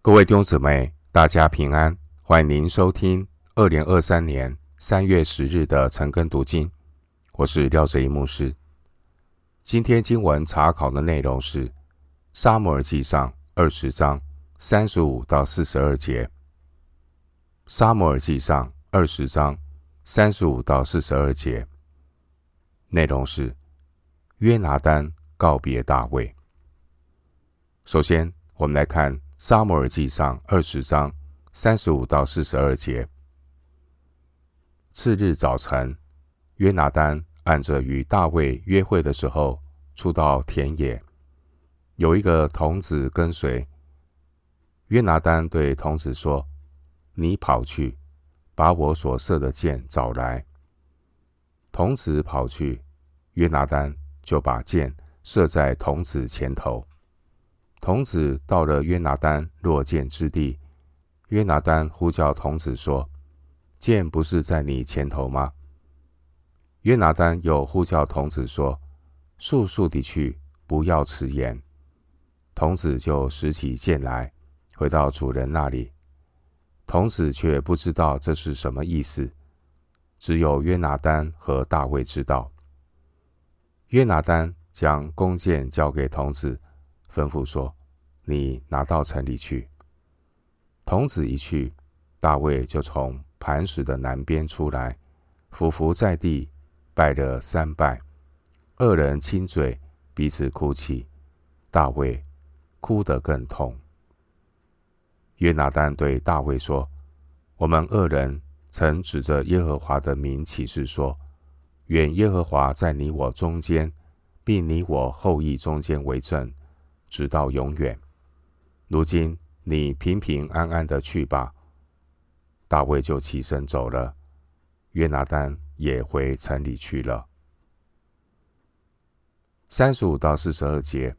各位弟兄姊妹，大家平安！欢迎您收听二零二三年三月十日的晨更读经。我是廖哲一牧师。今天经文查考的内容是《撒母耳记上》二十章三十五到四十二节。《撒母耳记上》二十章三十五到四十二节内容是约拿单告别大卫。首先，我们来看。撒母耳记上二十章三十五到四十二节。次日早晨，约拿单按着与大卫约会的时候，出到田野，有一个童子跟随。约拿单对童子说：“你跑去，把我所射的箭找来。”童子跑去，约拿单就把箭射在童子前头。童子到了约拿单落箭之地，约拿单呼叫童子说：“箭不是在你前头吗？”约拿单又呼叫童子说：“速速地去，不要迟延。”童子就拾起剑来，回到主人那里。童子却不知道这是什么意思，只有约拿单和大卫知道。约拿单将弓箭交给童子。吩咐说：“你拿到城里去。”童子一去，大卫就从磐石的南边出来，伏伏在地，拜了三拜。二人亲嘴，彼此哭泣。大卫哭得更痛。约拿单对大卫说：“我们二人曾指着耶和华的名起誓说，愿耶和华在你我中间，并你我后裔中间为证。”直到永远。如今你平平安安的去吧。大卫就起身走了，约拿单也回城里去了。三十五到四十二节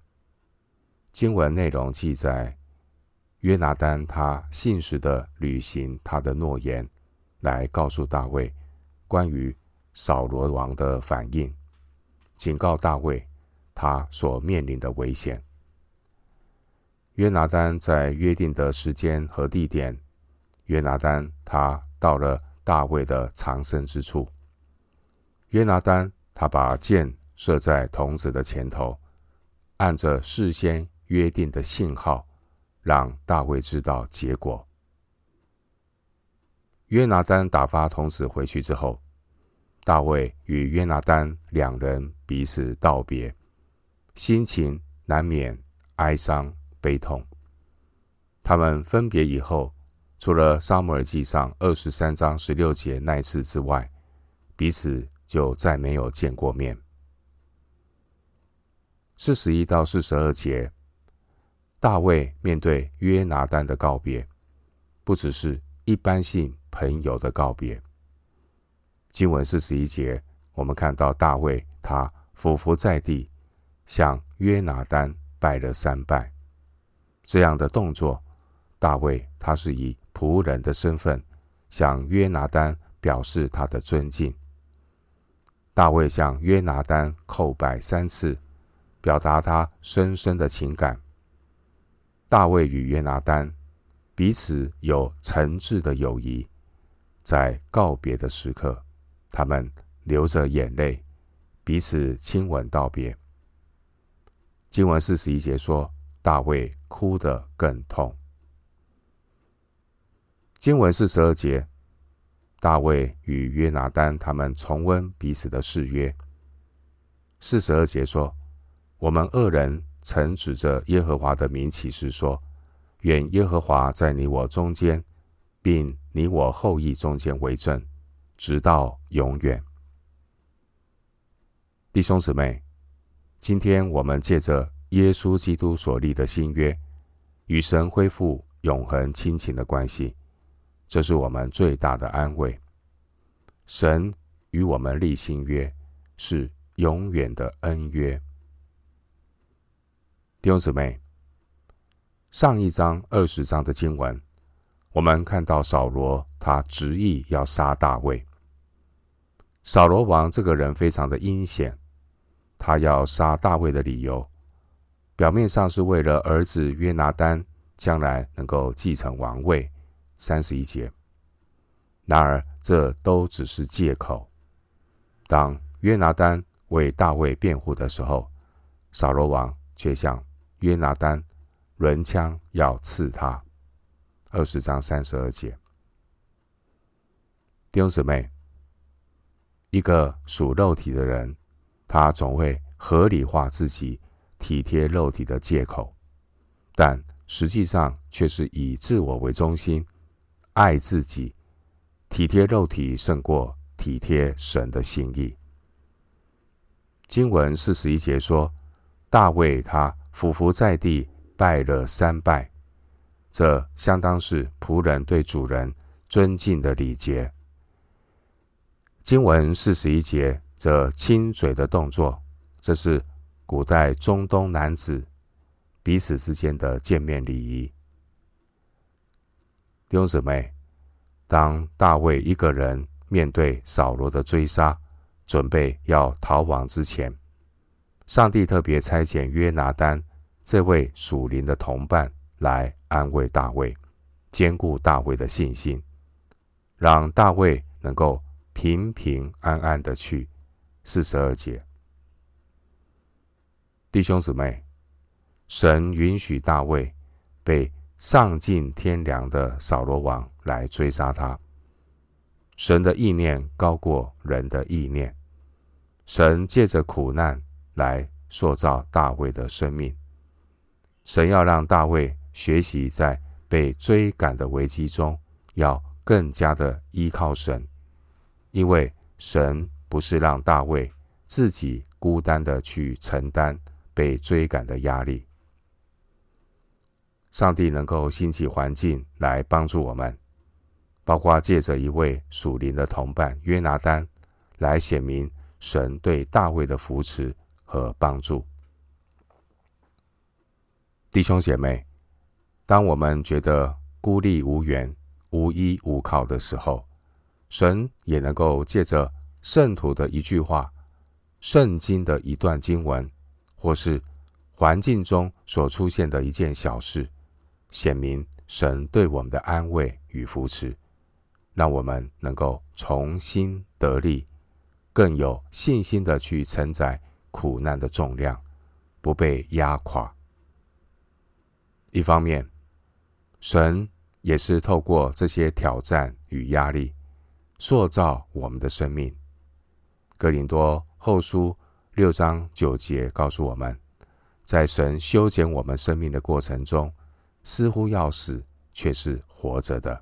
经文内容记载，约拿单他信实的履行他的诺言，来告诉大卫关于扫罗王的反应，警告大卫他所面临的危险。约拿丹在约定的时间和地点，约拿丹他到了大卫的藏身之处。约拿丹他把箭射在童子的前头，按着事先约定的信号，让大卫知道结果。约拿丹打发童子回去之后，大卫与约拿丹两人彼此道别，心情难免哀伤。悲痛。他们分别以后，除了撒母耳记上二十三章十六节那一次之外，彼此就再没有见过面。四十一到四十二节，大卫面对约拿单的告别，不只是一般性朋友的告别。经文四十一节，我们看到大卫他俯伏在地，向约拿单拜了三拜。这样的动作，大卫他是以仆人的身份向约拿单表示他的尊敬。大卫向约拿单叩拜三次，表达他深深的情感。大卫与约拿单彼此有诚挚的友谊，在告别的时刻，他们流着眼泪，彼此亲吻道别。经文四十一节说。大卫哭得更痛。经文四十二节，大卫与约拿单他们重温彼此的誓约。四十二节说：“我们二人曾指着耶和华的名起誓说，愿耶和华在你我中间，并你我后裔中间为证，直到永远。”弟兄姊妹，今天我们借着。耶稣基督所立的新约，与神恢复永恒亲情的关系，这是我们最大的安慰。神与我们立新约，是永远的恩约。弟兄姊妹，上一章二十章的经文，我们看到扫罗他执意要杀大卫。扫罗王这个人非常的阴险，他要杀大卫的理由。表面上是为了儿子约拿单将来能够继承王位。三十一节。然而，这都只是借口。当约拿单为大卫辩护的时候，扫罗王却向约拿单抡枪要刺他。二十章三十二节。弟兄姊妹，一个属肉体的人，他总会合理化自己体贴肉体的借口，但实际上却是以自我为中心，爱自己，体贴肉体胜过体贴神的心意。经文四十一节说，大卫他俯伏在地拜了三拜，这相当是仆人对主人尊敬的礼节。经文四十一节，这亲嘴的动作，这是古代中东男子彼此之间的见面礼仪。弟兄姊妹，当大卫一个人面对扫罗的追杀，准备要逃亡之前，上帝特别差遣约拿单这位属灵的同伴来安慰大卫，坚固大卫的信心，让大卫能够。平平安安的去。四十二节，弟兄姊妹，神允许大卫被丧尽天良的扫罗王来追杀他。神的意念高过人的意念。神借着苦难来塑造大卫的生命。神要让大卫学习在被追赶的危机中，要更加的依靠神。因为神不是让大卫自己孤单的去承担被追赶的压力，上帝能够兴起环境来帮助我们，包括借着一位属灵的同伴约拿丹来显明神对大卫的扶持和帮助。弟兄姐妹，当我们觉得孤立无援、无依无靠的时候，神也能够借着圣徒的一句话、圣经的一段经文，或是环境中所出现的一件小事，显明神对我们的安慰与扶持，让我们能够重新得力，更有信心的去承载苦难的重量，不被压垮。一方面，神也是透过这些挑战与压力。塑造我们的生命。哥林多后书六章九节告诉我们，在神修剪我们生命的过程中，似乎要死，却是活着的。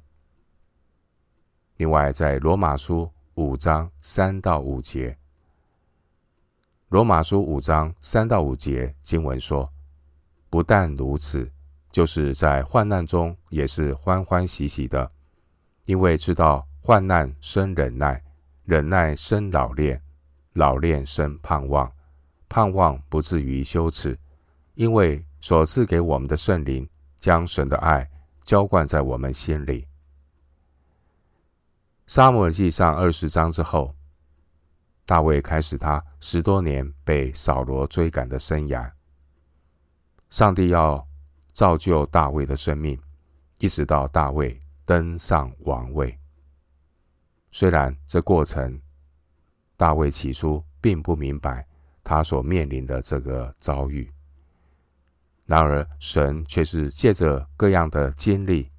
另外，在罗马书五章三到五节，罗马书五章三到五节经文说：“不但如此，就是在患难中也是欢欢喜喜的，因为知道。”患难生忍耐，忍耐生老练，老练生盼望，盼望不至于羞耻，因为所赐给我们的圣灵将神的爱浇灌在我们心里。撒母耳记上二十章之后，大卫开始他十多年被扫罗追赶的生涯。上帝要造就大卫的生命，一直到大卫登上王位。虽然这过程，大卫起初并不明白他所面临的这个遭遇，然而神却是借着各样的经历，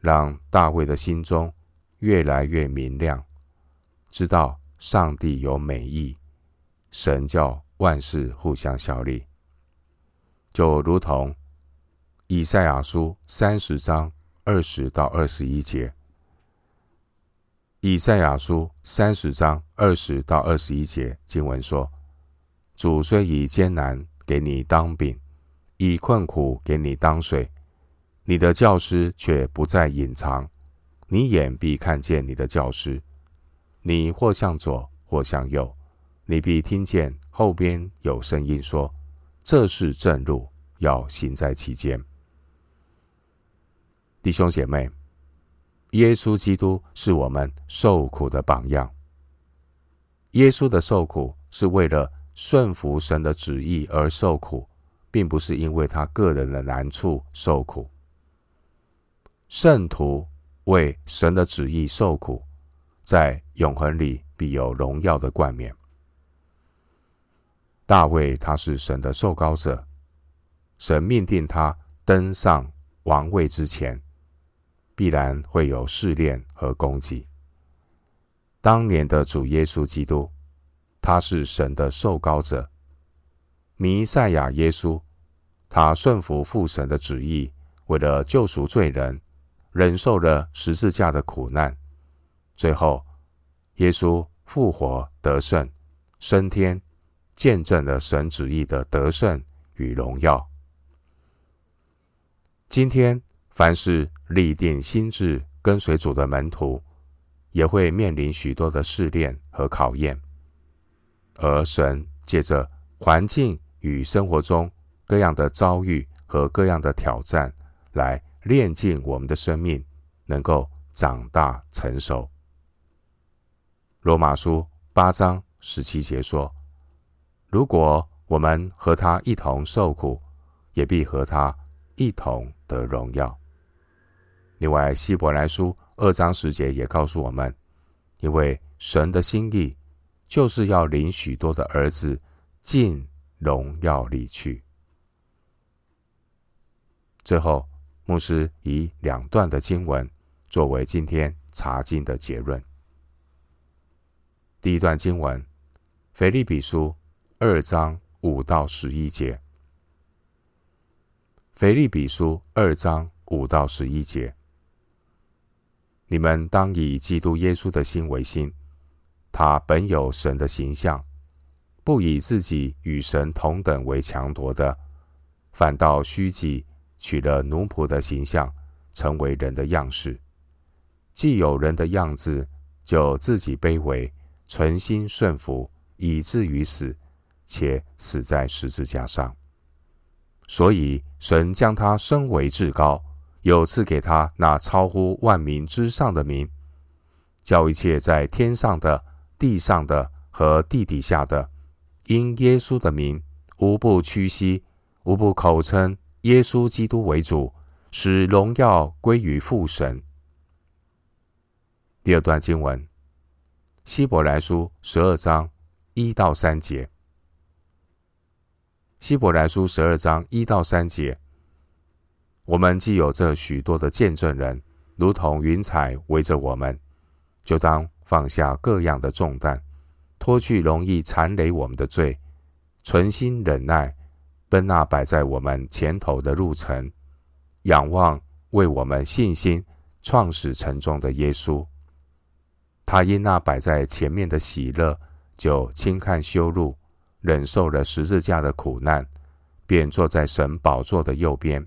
让大卫的心中越来越明亮，知道上帝有美意，神叫万事互相效力，就如同以赛亚书三十章二十到二十一节。以赛亚书三十章二十到二十一节经文说：“主虽以艰难给你当饼，以困苦给你当水，你的教师却不再隐藏，你眼必看见你的教师。你或向左，或向右，你必听见后边有声音说：这是正路，要行在其间。”弟兄姐妹。耶稣基督是我们受苦的榜样。耶稣的受苦是为了顺服神的旨意而受苦，并不是因为他个人的难处受苦。圣徒为神的旨意受苦，在永恒里必有荣耀的冠冕。大卫他是神的受膏者，神命定他登上王位之前，必然会有试炼和攻击。当年的主耶稣基督，他是神的受膏者，弥赛亚耶稣，他顺服父神的旨意，为了救赎罪人，忍受了十字架的苦难，最后耶稣复活得胜，升天，见证了神旨意的得胜与荣耀。今天，凡是立定心智跟随主的门徒，也会面临许多的试炼和考验，而神借着环境与生活中各样的遭遇和各样的挑战，来炼尽我们的生命，能够长大成熟。罗马书八章十七节说：“如果我们和他一同受苦，也必和他一同得荣耀。”另外，希伯来书。二章十节也告诉我们，因为神的心意就是要领许多的儿子进荣耀里去。最后，牧师以两段的经文作为今天查经的结论。第一段经文，腓利比书二章五到十一节。腓利比书二章五到十一节。你们当以基督耶稣的心为心，他本有神的形象，不以自己与神同等为强夺的，反倒虚己，取了奴仆的形象，成为人的样式。既有人的样子，就自己卑微，存心顺服，以至于死，且死在十字架上。所以神将他升为至高。有赐给他那超乎万民之上的名，叫一切在天上的、地上的和地底下的，因耶稣的名，无不屈膝，无不口称耶稣基督为主，使荣耀归于父神。第二段经文，希伯来书十二章一到三节。希伯来书十二章一到三节。我们既有这许多的见证人，如同云彩围着我们，就当放下各样的重担，脱去容易缠累我们的罪，存心忍耐，奔那摆在我们前头的路程，仰望为我们信心创始成终的耶稣。他因那摆在前面的喜乐，就轻看羞辱，忍受了十字架的苦难，便坐在神宝座的右边。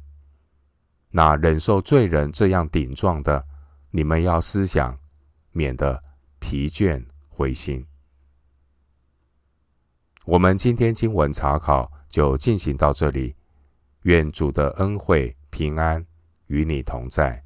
那忍受罪人这样顶撞的，你们要思想，免得疲倦灰心。我们今天经文查考就进行到这里，愿主的恩惠平安与你同在。